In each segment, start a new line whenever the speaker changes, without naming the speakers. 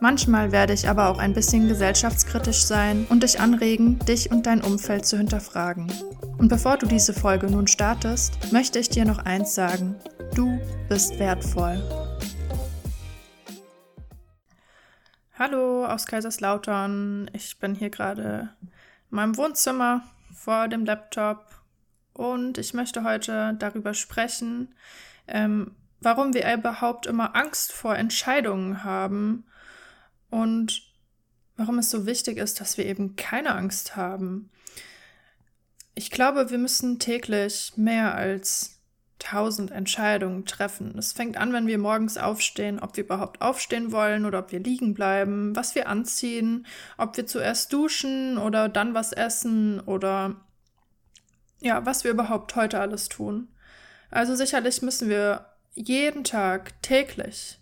Manchmal werde ich aber auch ein bisschen gesellschaftskritisch sein und dich anregen, dich und dein Umfeld zu hinterfragen. Und bevor du diese Folge nun startest, möchte ich dir noch eins sagen. Du bist wertvoll. Hallo aus Kaiserslautern. Ich bin hier gerade in meinem Wohnzimmer vor dem Laptop und ich möchte heute darüber sprechen, ähm, warum wir überhaupt immer Angst vor Entscheidungen haben und warum es so wichtig ist, dass wir eben keine Angst haben. Ich glaube, wir müssen täglich mehr als tausend Entscheidungen treffen. Es fängt an, wenn wir morgens aufstehen, ob wir überhaupt aufstehen wollen oder ob wir liegen bleiben, was wir anziehen, ob wir zuerst duschen oder dann was essen oder ja, was wir überhaupt heute alles tun. Also sicherlich müssen wir jeden Tag täglich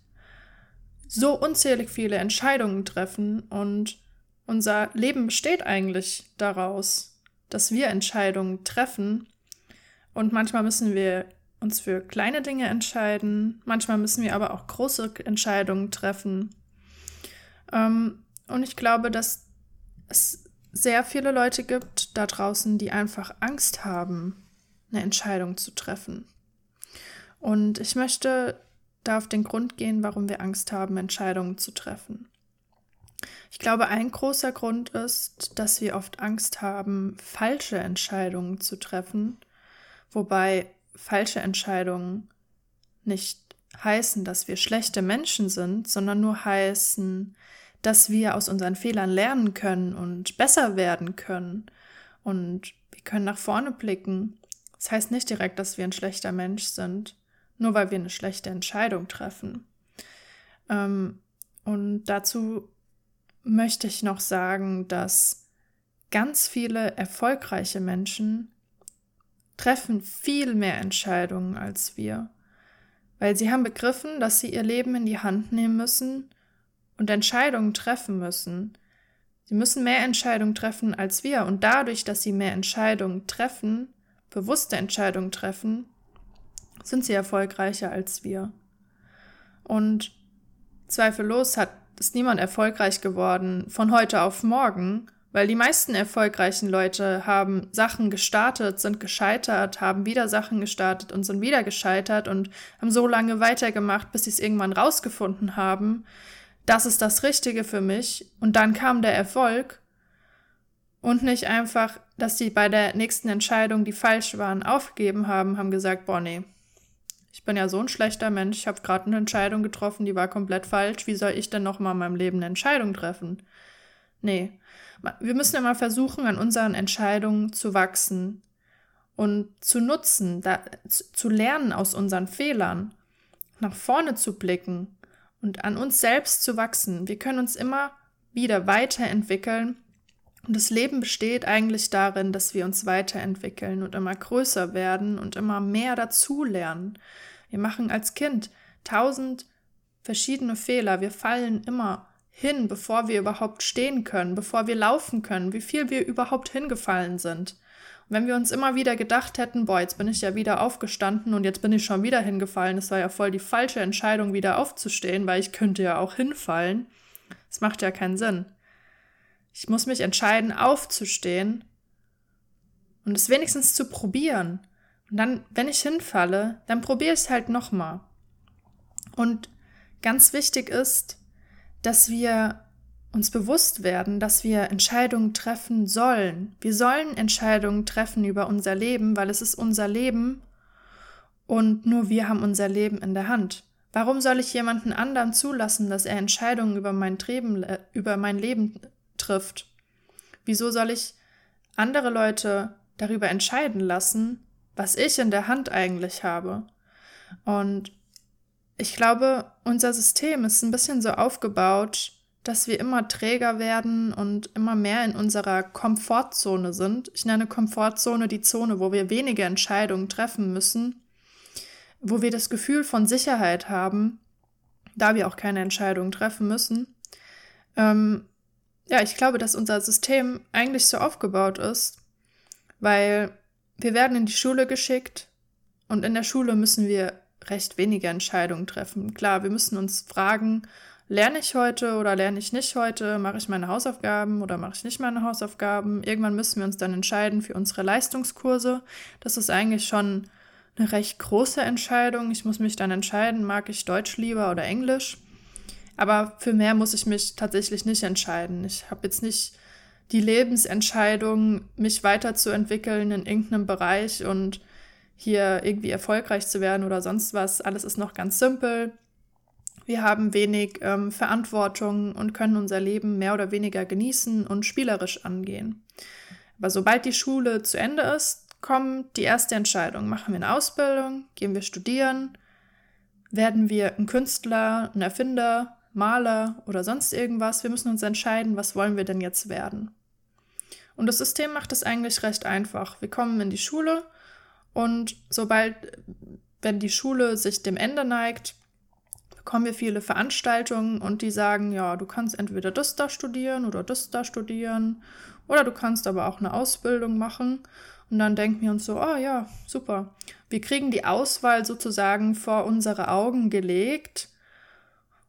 so unzählig viele Entscheidungen treffen und unser Leben besteht eigentlich daraus, dass wir Entscheidungen treffen und manchmal müssen wir uns für kleine Dinge entscheiden. Manchmal müssen wir aber auch große Entscheidungen treffen. Ähm, und ich glaube, dass es sehr viele Leute gibt da draußen, die einfach Angst haben, eine Entscheidung zu treffen. Und ich möchte da auf den Grund gehen, warum wir Angst haben, Entscheidungen zu treffen. Ich glaube, ein großer Grund ist, dass wir oft Angst haben, falsche Entscheidungen zu treffen, wobei falsche Entscheidungen nicht heißen, dass wir schlechte Menschen sind, sondern nur heißen, dass wir aus unseren Fehlern lernen können und besser werden können. Und wir können nach vorne blicken. Das heißt nicht direkt, dass wir ein schlechter Mensch sind, nur weil wir eine schlechte Entscheidung treffen. Ähm, und dazu möchte ich noch sagen, dass ganz viele erfolgreiche Menschen treffen viel mehr Entscheidungen als wir, weil sie haben begriffen, dass sie ihr Leben in die Hand nehmen müssen und Entscheidungen treffen müssen. Sie müssen mehr Entscheidungen treffen als wir und dadurch, dass sie mehr Entscheidungen treffen, bewusste Entscheidungen treffen, sind sie erfolgreicher als wir. Und zweifellos hat ist niemand erfolgreich geworden von heute auf morgen, weil die meisten erfolgreichen Leute haben Sachen gestartet, sind gescheitert, haben wieder Sachen gestartet und sind wieder gescheitert und haben so lange weitergemacht, bis sie es irgendwann rausgefunden haben, das ist das Richtige für mich. Und dann kam der Erfolg. Und nicht einfach, dass sie bei der nächsten Entscheidung, die falsch waren, aufgegeben haben, haben gesagt, boah, nee, ich bin ja so ein schlechter Mensch, ich habe gerade eine Entscheidung getroffen, die war komplett falsch. Wie soll ich denn noch mal in meinem Leben eine Entscheidung treffen? Nee, wir müssen immer versuchen, an unseren Entscheidungen zu wachsen und zu nutzen, da, zu lernen aus unseren Fehlern, nach vorne zu blicken und an uns selbst zu wachsen. Wir können uns immer wieder weiterentwickeln und das Leben besteht eigentlich darin, dass wir uns weiterentwickeln und immer größer werden und immer mehr dazulernen. Wir machen als Kind tausend verschiedene Fehler. Wir fallen immer hin, bevor wir überhaupt stehen können, bevor wir laufen können, wie viel wir überhaupt hingefallen sind. Und wenn wir uns immer wieder gedacht hätten, boah, jetzt bin ich ja wieder aufgestanden und jetzt bin ich schon wieder hingefallen, es war ja voll die falsche Entscheidung, wieder aufzustehen, weil ich könnte ja auch hinfallen. Das macht ja keinen Sinn. Ich muss mich entscheiden, aufzustehen und es wenigstens zu probieren. Und dann, wenn ich hinfalle, dann probiere ich es halt nochmal. Und ganz wichtig ist, dass wir uns bewusst werden, dass wir Entscheidungen treffen sollen. Wir sollen Entscheidungen treffen über unser Leben, weil es ist unser Leben und nur wir haben unser Leben in der Hand. Warum soll ich jemanden anderen zulassen, dass er Entscheidungen über mein, Leben, über mein Leben trifft? Wieso soll ich andere Leute darüber entscheiden lassen, was ich in der Hand eigentlich habe? Und ich glaube, unser System ist ein bisschen so aufgebaut, dass wir immer träger werden und immer mehr in unserer Komfortzone sind. Ich nenne Komfortzone die Zone, wo wir wenige Entscheidungen treffen müssen, wo wir das Gefühl von Sicherheit haben, da wir auch keine Entscheidungen treffen müssen. Ähm, ja, ich glaube, dass unser System eigentlich so aufgebaut ist, weil wir werden in die Schule geschickt und in der Schule müssen wir recht wenige Entscheidungen treffen. Klar, wir müssen uns fragen, lerne ich heute oder lerne ich nicht heute, mache ich meine Hausaufgaben oder mache ich nicht meine Hausaufgaben. Irgendwann müssen wir uns dann entscheiden für unsere Leistungskurse. Das ist eigentlich schon eine recht große Entscheidung. Ich muss mich dann entscheiden, mag ich Deutsch lieber oder Englisch. Aber für mehr muss ich mich tatsächlich nicht entscheiden. Ich habe jetzt nicht die Lebensentscheidung, mich weiterzuentwickeln in irgendeinem Bereich und hier irgendwie erfolgreich zu werden oder sonst was. Alles ist noch ganz simpel. Wir haben wenig ähm, Verantwortung und können unser Leben mehr oder weniger genießen und spielerisch angehen. Aber sobald die Schule zu Ende ist, kommt die erste Entscheidung. Machen wir eine Ausbildung? Gehen wir studieren? Werden wir ein Künstler, ein Erfinder, Maler oder sonst irgendwas? Wir müssen uns entscheiden, was wollen wir denn jetzt werden? Und das System macht es eigentlich recht einfach. Wir kommen in die Schule und sobald, wenn die Schule sich dem Ende neigt, bekommen wir viele Veranstaltungen und die sagen, ja, du kannst entweder das da studieren oder das da studieren oder du kannst aber auch eine Ausbildung machen. Und dann denken wir uns so, oh ja, super. Wir kriegen die Auswahl sozusagen vor unsere Augen gelegt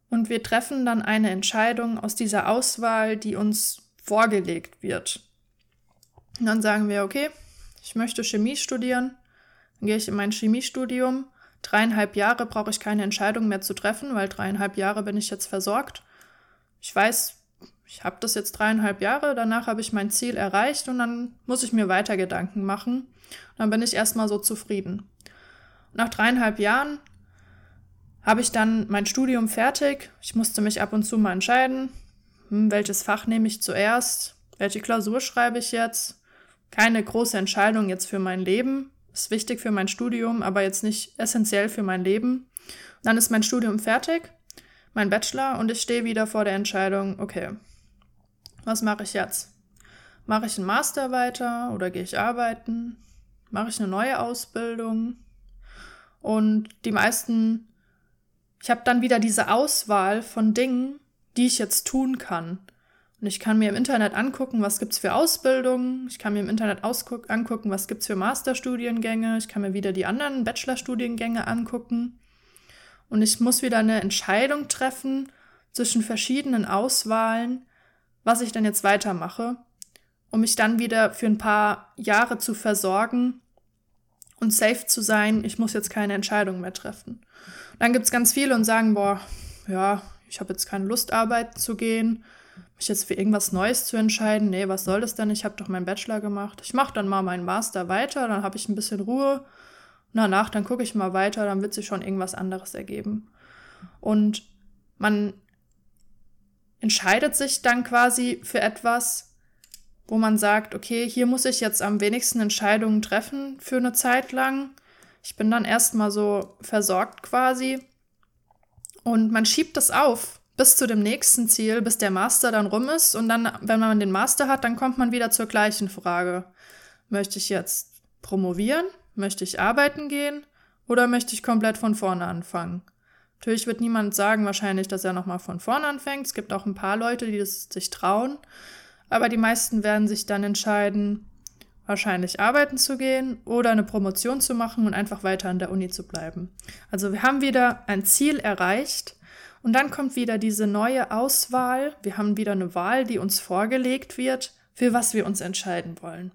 und wir treffen dann eine Entscheidung aus dieser Auswahl, die uns vorgelegt wird. Und dann sagen wir, okay, ich möchte Chemie studieren, dann gehe ich in mein Chemiestudium dreieinhalb Jahre brauche ich keine Entscheidung mehr zu treffen, weil dreieinhalb Jahre bin ich jetzt versorgt. Ich weiß, ich habe das jetzt dreieinhalb Jahre, danach habe ich mein Ziel erreicht und dann muss ich mir weiter Gedanken machen. dann bin ich erstmal so zufrieden. Nach dreieinhalb Jahren habe ich dann mein Studium fertig. Ich musste mich ab und zu mal entscheiden, hm, welches Fach nehme ich zuerst, welche Klausur schreibe ich jetzt. Keine große Entscheidung jetzt für mein Leben, ist wichtig für mein Studium, aber jetzt nicht essentiell für mein Leben. Dann ist mein Studium fertig, mein Bachelor, und ich stehe wieder vor der Entscheidung, okay, was mache ich jetzt? Mache ich einen Master weiter oder gehe ich arbeiten? Mache ich eine neue Ausbildung? Und die meisten, ich habe dann wieder diese Auswahl von Dingen, die ich jetzt tun kann. Und ich kann mir im Internet angucken, was gibt es für Ausbildungen. Ich kann mir im Internet angucken, was gibt es für Masterstudiengänge. Ich kann mir wieder die anderen Bachelorstudiengänge angucken. Und ich muss wieder eine Entscheidung treffen zwischen verschiedenen Auswahlen, was ich dann jetzt weitermache, um mich dann wieder für ein paar Jahre zu versorgen und safe zu sein. Ich muss jetzt keine Entscheidung mehr treffen. Und dann gibt es ganz viele und sagen, boah, ja, ich habe jetzt keine Lust, arbeiten zu gehen mich jetzt für irgendwas Neues zu entscheiden, nee, was soll das denn? Ich habe doch meinen Bachelor gemacht. Ich mache dann mal meinen Master weiter, dann habe ich ein bisschen Ruhe. Und danach, dann gucke ich mal weiter, dann wird sich schon irgendwas anderes ergeben. Und man entscheidet sich dann quasi für etwas, wo man sagt, okay, hier muss ich jetzt am wenigsten Entscheidungen treffen für eine Zeit lang. Ich bin dann erstmal so versorgt quasi. Und man schiebt das auf bis zu dem nächsten Ziel, bis der Master dann rum ist. Und dann, wenn man den Master hat, dann kommt man wieder zur gleichen Frage. Möchte ich jetzt promovieren? Möchte ich arbeiten gehen? Oder möchte ich komplett von vorne anfangen? Natürlich wird niemand sagen wahrscheinlich, dass er nochmal von vorne anfängt. Es gibt auch ein paar Leute, die das sich trauen. Aber die meisten werden sich dann entscheiden, wahrscheinlich arbeiten zu gehen oder eine Promotion zu machen und einfach weiter an der Uni zu bleiben. Also wir haben wieder ein Ziel erreicht, und dann kommt wieder diese neue Auswahl. Wir haben wieder eine Wahl, die uns vorgelegt wird, für was wir uns entscheiden wollen.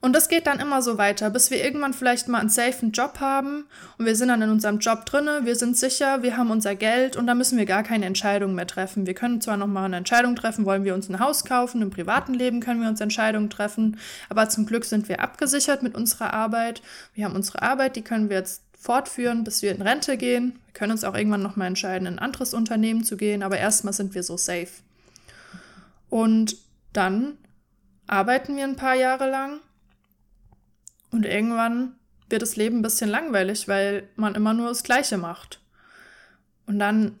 Und das geht dann immer so weiter, bis wir irgendwann vielleicht mal einen safen Job haben und wir sind dann in unserem Job drinne, wir sind sicher, wir haben unser Geld und da müssen wir gar keine Entscheidung mehr treffen. Wir können zwar noch mal eine Entscheidung treffen, wollen wir uns ein Haus kaufen, im privaten Leben können wir uns Entscheidungen treffen, aber zum Glück sind wir abgesichert mit unserer Arbeit. Wir haben unsere Arbeit, die können wir jetzt fortführen, bis wir in Rente gehen. Wir können uns auch irgendwann noch mal entscheiden, in ein anderes Unternehmen zu gehen, aber erstmal sind wir so safe. Und dann arbeiten wir ein paar Jahre lang und irgendwann wird das Leben ein bisschen langweilig, weil man immer nur das Gleiche macht. Und dann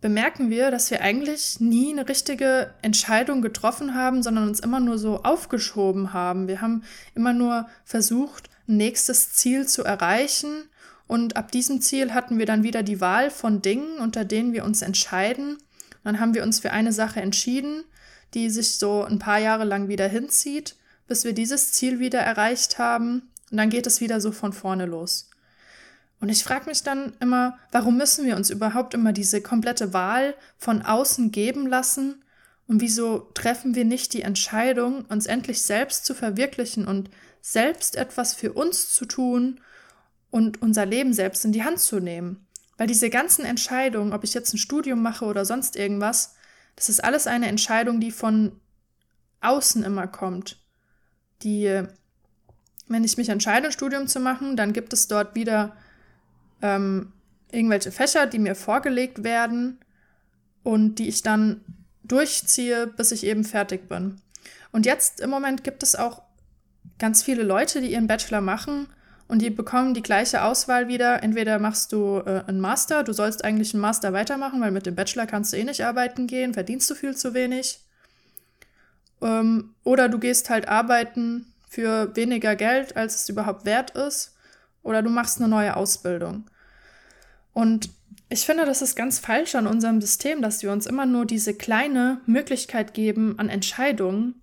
bemerken wir, dass wir eigentlich nie eine richtige Entscheidung getroffen haben, sondern uns immer nur so aufgeschoben haben. Wir haben immer nur versucht, ein nächstes Ziel zu erreichen und ab diesem Ziel hatten wir dann wieder die Wahl von Dingen, unter denen wir uns entscheiden. Dann haben wir uns für eine Sache entschieden, die sich so ein paar Jahre lang wieder hinzieht, bis wir dieses Ziel wieder erreicht haben. Und dann geht es wieder so von vorne los. Und ich frage mich dann immer, warum müssen wir uns überhaupt immer diese komplette Wahl von außen geben lassen? Und wieso treffen wir nicht die Entscheidung, uns endlich selbst zu verwirklichen und selbst etwas für uns zu tun und unser Leben selbst in die Hand zu nehmen? Weil diese ganzen Entscheidungen, ob ich jetzt ein Studium mache oder sonst irgendwas, das ist alles eine Entscheidung, die von außen immer kommt. Die, wenn ich mich entscheide, ein Studium zu machen, dann gibt es dort wieder ähm, irgendwelche Fächer, die mir vorgelegt werden und die ich dann durchziehe, bis ich eben fertig bin. Und jetzt im Moment gibt es auch ganz viele Leute, die ihren Bachelor machen und die bekommen die gleiche Auswahl wieder. Entweder machst du äh, einen Master, du sollst eigentlich einen Master weitermachen, weil mit dem Bachelor kannst du eh nicht arbeiten gehen, verdienst du viel zu wenig. Ähm, oder du gehst halt arbeiten für weniger Geld, als es überhaupt wert ist oder du machst eine neue Ausbildung. Und ich finde, das ist ganz falsch an unserem System, dass wir uns immer nur diese kleine Möglichkeit geben an Entscheidungen,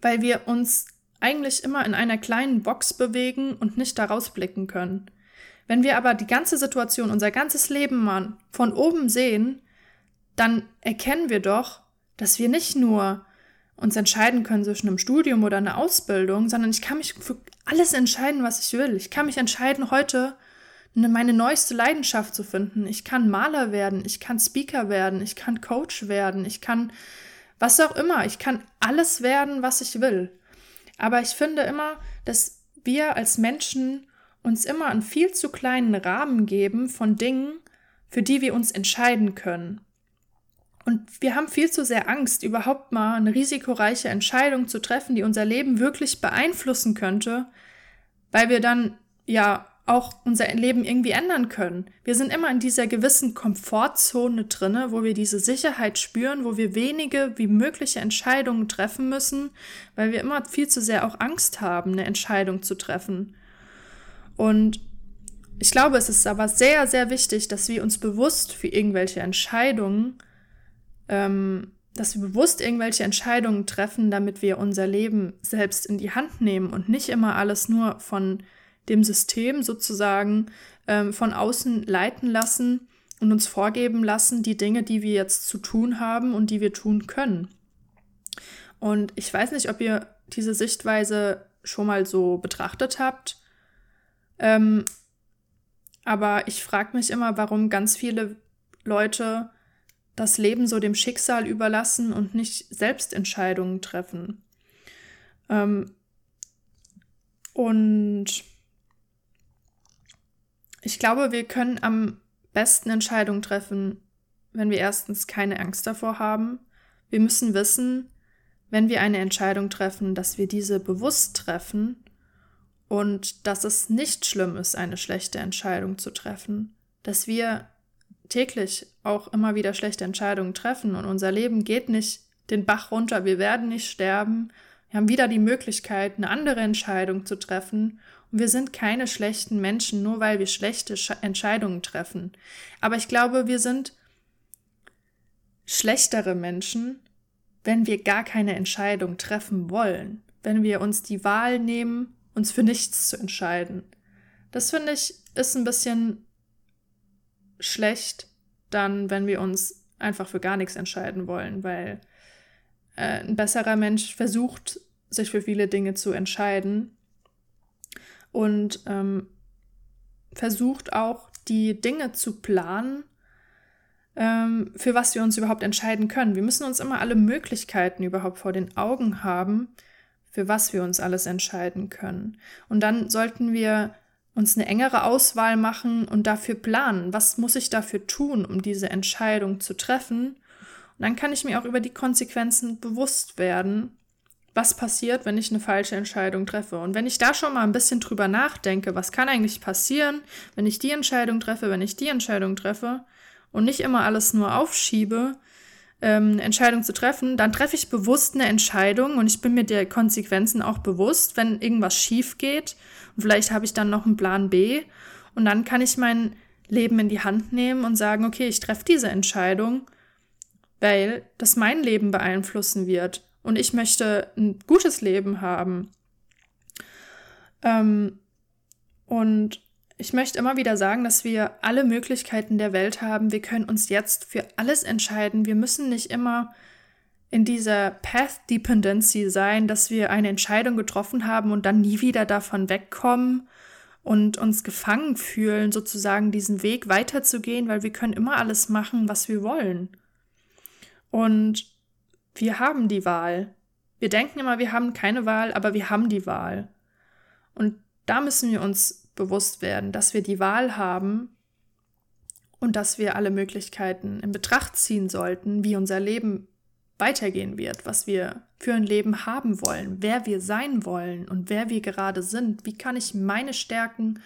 weil wir uns eigentlich immer in einer kleinen Box bewegen und nicht daraus blicken können. Wenn wir aber die ganze Situation, unser ganzes Leben mal von oben sehen, dann erkennen wir doch, dass wir nicht nur uns entscheiden können zwischen einem Studium oder einer Ausbildung, sondern ich kann mich für alles entscheiden, was ich will. Ich kann mich entscheiden, heute meine neueste Leidenschaft zu finden. Ich kann Maler werden, ich kann Speaker werden, ich kann Coach werden, ich kann was auch immer. Ich kann alles werden, was ich will. Aber ich finde immer, dass wir als Menschen uns immer einen viel zu kleinen Rahmen geben von Dingen, für die wir uns entscheiden können. Und wir haben viel zu sehr Angst, überhaupt mal eine risikoreiche Entscheidung zu treffen, die unser Leben wirklich beeinflussen könnte, weil wir dann ja auch unser Leben irgendwie ändern können. Wir sind immer in dieser gewissen Komfortzone drinne, wo wir diese Sicherheit spüren, wo wir wenige wie mögliche Entscheidungen treffen müssen, weil wir immer viel zu sehr auch Angst haben, eine Entscheidung zu treffen. Und ich glaube, es ist aber sehr, sehr wichtig, dass wir uns bewusst für irgendwelche Entscheidungen ähm, dass wir bewusst irgendwelche Entscheidungen treffen, damit wir unser Leben selbst in die Hand nehmen und nicht immer alles nur von dem System sozusagen ähm, von außen leiten lassen und uns vorgeben lassen, die Dinge, die wir jetzt zu tun haben und die wir tun können. Und ich weiß nicht, ob ihr diese Sichtweise schon mal so betrachtet habt. Ähm, aber ich frage mich immer, warum ganz viele Leute das Leben so dem Schicksal überlassen und nicht selbst Entscheidungen treffen. Ähm, und ich glaube, wir können am besten Entscheidungen treffen, wenn wir erstens keine Angst davor haben. Wir müssen wissen, wenn wir eine Entscheidung treffen, dass wir diese bewusst treffen und dass es nicht schlimm ist, eine schlechte Entscheidung zu treffen, dass wir täglich auch immer wieder schlechte Entscheidungen treffen und unser Leben geht nicht den Bach runter, wir werden nicht sterben. Wir haben wieder die Möglichkeit, eine andere Entscheidung zu treffen. Und wir sind keine schlechten Menschen, nur weil wir schlechte Entscheidungen treffen. Aber ich glaube, wir sind schlechtere Menschen, wenn wir gar keine Entscheidung treffen wollen. Wenn wir uns die Wahl nehmen, uns für nichts zu entscheiden. Das finde ich ist ein bisschen schlecht dann, wenn wir uns einfach für gar nichts entscheiden wollen, weil äh, ein besserer Mensch versucht, sich für viele Dinge zu entscheiden und ähm, versucht auch, die Dinge zu planen, ähm, für was wir uns überhaupt entscheiden können. Wir müssen uns immer alle Möglichkeiten überhaupt vor den Augen haben, für was wir uns alles entscheiden können. Und dann sollten wir uns eine engere Auswahl machen und dafür planen, was muss ich dafür tun, um diese Entscheidung zu treffen. Und dann kann ich mir auch über die Konsequenzen bewusst werden, was passiert, wenn ich eine falsche Entscheidung treffe. Und wenn ich da schon mal ein bisschen drüber nachdenke, was kann eigentlich passieren, wenn ich die Entscheidung treffe, wenn ich die Entscheidung treffe, und nicht immer alles nur aufschiebe, ähm, Entscheidung zu treffen, dann treffe ich bewusst eine Entscheidung und ich bin mir der Konsequenzen auch bewusst, wenn irgendwas schief geht. Und vielleicht habe ich dann noch einen Plan B und dann kann ich mein Leben in die Hand nehmen und sagen, okay, ich treffe diese Entscheidung, weil das mein Leben beeinflussen wird und ich möchte ein gutes Leben haben. Ähm, und ich möchte immer wieder sagen, dass wir alle Möglichkeiten der Welt haben. Wir können uns jetzt für alles entscheiden. Wir müssen nicht immer in dieser Path Dependency sein, dass wir eine Entscheidung getroffen haben und dann nie wieder davon wegkommen und uns gefangen fühlen, sozusagen diesen Weg weiterzugehen, weil wir können immer alles machen, was wir wollen. Und wir haben die Wahl. Wir denken immer, wir haben keine Wahl, aber wir haben die Wahl. Und da müssen wir uns bewusst werden, dass wir die Wahl haben und dass wir alle Möglichkeiten in Betracht ziehen sollten, wie unser Leben weitergehen wird, was wir für ein Leben haben wollen, wer wir sein wollen und wer wir gerade sind. Wie kann ich meine Stärken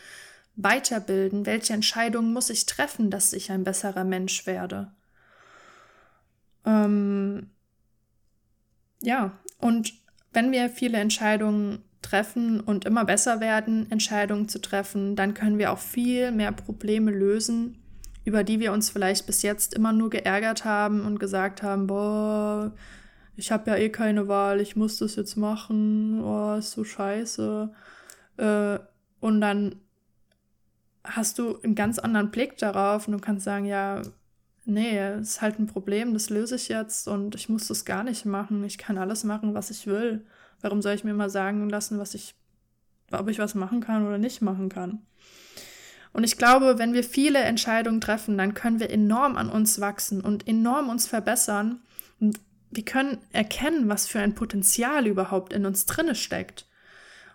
weiterbilden? Welche Entscheidungen muss ich treffen, dass ich ein besserer Mensch werde? Ähm, ja, und wenn wir viele Entscheidungen treffen und immer besser werden, Entscheidungen zu treffen, dann können wir auch viel mehr Probleme lösen, über die wir uns vielleicht bis jetzt immer nur geärgert haben und gesagt haben, boah, ich habe ja eh keine Wahl, ich muss das jetzt machen, oh, ist so scheiße. Äh, und dann hast du einen ganz anderen Blick darauf und du kannst sagen, ja, nee, es ist halt ein Problem, das löse ich jetzt und ich muss das gar nicht machen. Ich kann alles machen, was ich will. Warum soll ich mir mal sagen lassen, was ich, ob ich was machen kann oder nicht machen kann? Und ich glaube, wenn wir viele Entscheidungen treffen, dann können wir enorm an uns wachsen und enorm uns verbessern. Und wir können erkennen, was für ein Potenzial überhaupt in uns drinne steckt.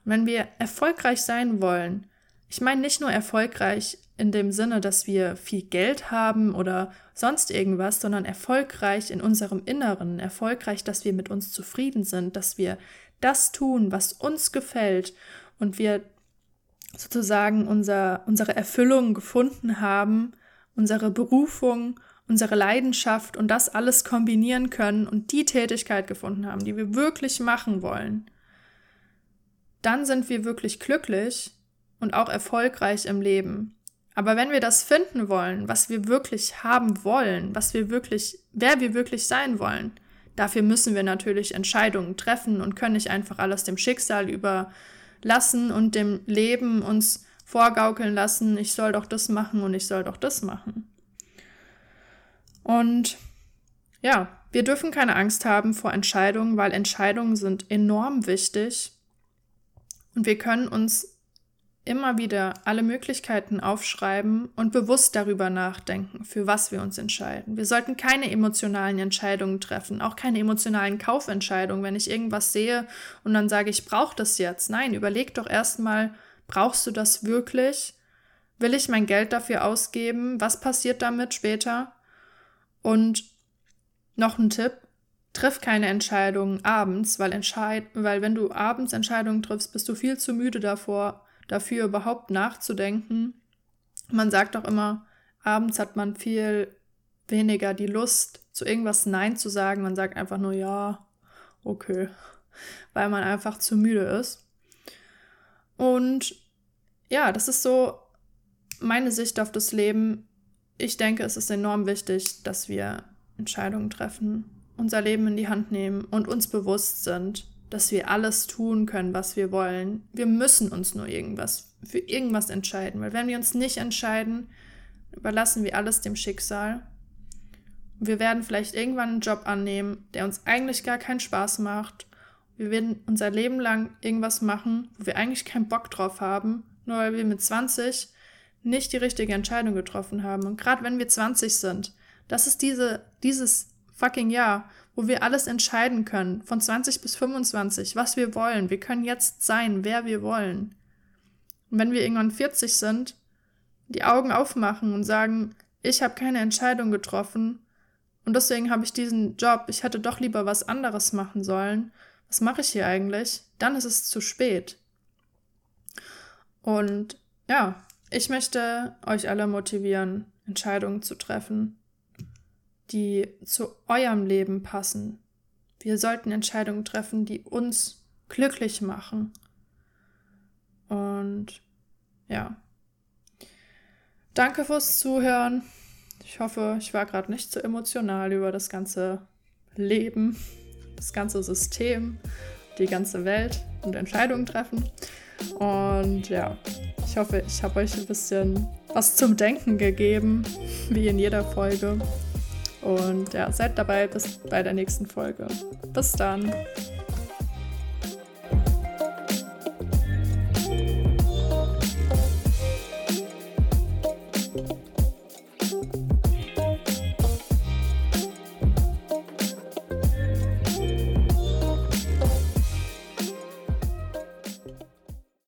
Und wenn wir erfolgreich sein wollen, ich meine nicht nur erfolgreich in dem Sinne, dass wir viel Geld haben oder sonst irgendwas, sondern erfolgreich in unserem Inneren, erfolgreich, dass wir mit uns zufrieden sind, dass wir das tun, was uns gefällt und wir sozusagen unser, unsere Erfüllung gefunden haben, unsere Berufung, unsere Leidenschaft und das alles kombinieren können und die Tätigkeit gefunden haben, die wir wirklich machen wollen, dann sind wir wirklich glücklich und auch erfolgreich im Leben. Aber wenn wir das finden wollen, was wir wirklich haben wollen, was wir wirklich, wer wir wirklich sein wollen, Dafür müssen wir natürlich Entscheidungen treffen und können nicht einfach alles dem Schicksal überlassen und dem Leben uns vorgaukeln lassen, ich soll doch das machen und ich soll doch das machen. Und ja, wir dürfen keine Angst haben vor Entscheidungen, weil Entscheidungen sind enorm wichtig und wir können uns immer wieder alle Möglichkeiten aufschreiben und bewusst darüber nachdenken, für was wir uns entscheiden. Wir sollten keine emotionalen Entscheidungen treffen, auch keine emotionalen Kaufentscheidungen, wenn ich irgendwas sehe und dann sage, ich brauche das jetzt. Nein, überleg doch erstmal, brauchst du das wirklich? Will ich mein Geld dafür ausgeben? Was passiert damit später? Und noch ein Tipp, triff keine Entscheidungen abends, weil, entscheid weil wenn du abends Entscheidungen triffst, bist du viel zu müde davor, dafür überhaupt nachzudenken. Man sagt auch immer, abends hat man viel weniger die Lust, zu irgendwas Nein zu sagen. Man sagt einfach nur ja, okay, weil man einfach zu müde ist. Und ja, das ist so meine Sicht auf das Leben. Ich denke, es ist enorm wichtig, dass wir Entscheidungen treffen, unser Leben in die Hand nehmen und uns bewusst sind, dass wir alles tun können, was wir wollen. Wir müssen uns nur irgendwas für irgendwas entscheiden, weil wenn wir uns nicht entscheiden, überlassen wir alles dem Schicksal. Wir werden vielleicht irgendwann einen Job annehmen, der uns eigentlich gar keinen Spaß macht. Wir werden unser Leben lang irgendwas machen, wo wir eigentlich keinen Bock drauf haben, nur weil wir mit 20 nicht die richtige Entscheidung getroffen haben. Und gerade wenn wir 20 sind, das ist diese, dieses fucking Jahr, wo wir alles entscheiden können, von 20 bis 25, was wir wollen. Wir können jetzt sein, wer wir wollen. Und wenn wir irgendwann 40 sind, die Augen aufmachen und sagen, ich habe keine Entscheidung getroffen und deswegen habe ich diesen Job, ich hätte doch lieber was anderes machen sollen. Was mache ich hier eigentlich? Dann ist es zu spät. Und ja, ich möchte euch alle motivieren, Entscheidungen zu treffen die zu eurem Leben passen. Wir sollten Entscheidungen treffen, die uns glücklich machen. Und ja. Danke fürs Zuhören. Ich hoffe, ich war gerade nicht so emotional über das ganze Leben, das ganze System, die ganze Welt und Entscheidungen treffen. Und ja, ich hoffe, ich habe euch ein bisschen was zum Denken gegeben, wie in jeder Folge. Und ja, seid dabei bis bei der nächsten Folge. Bis dann.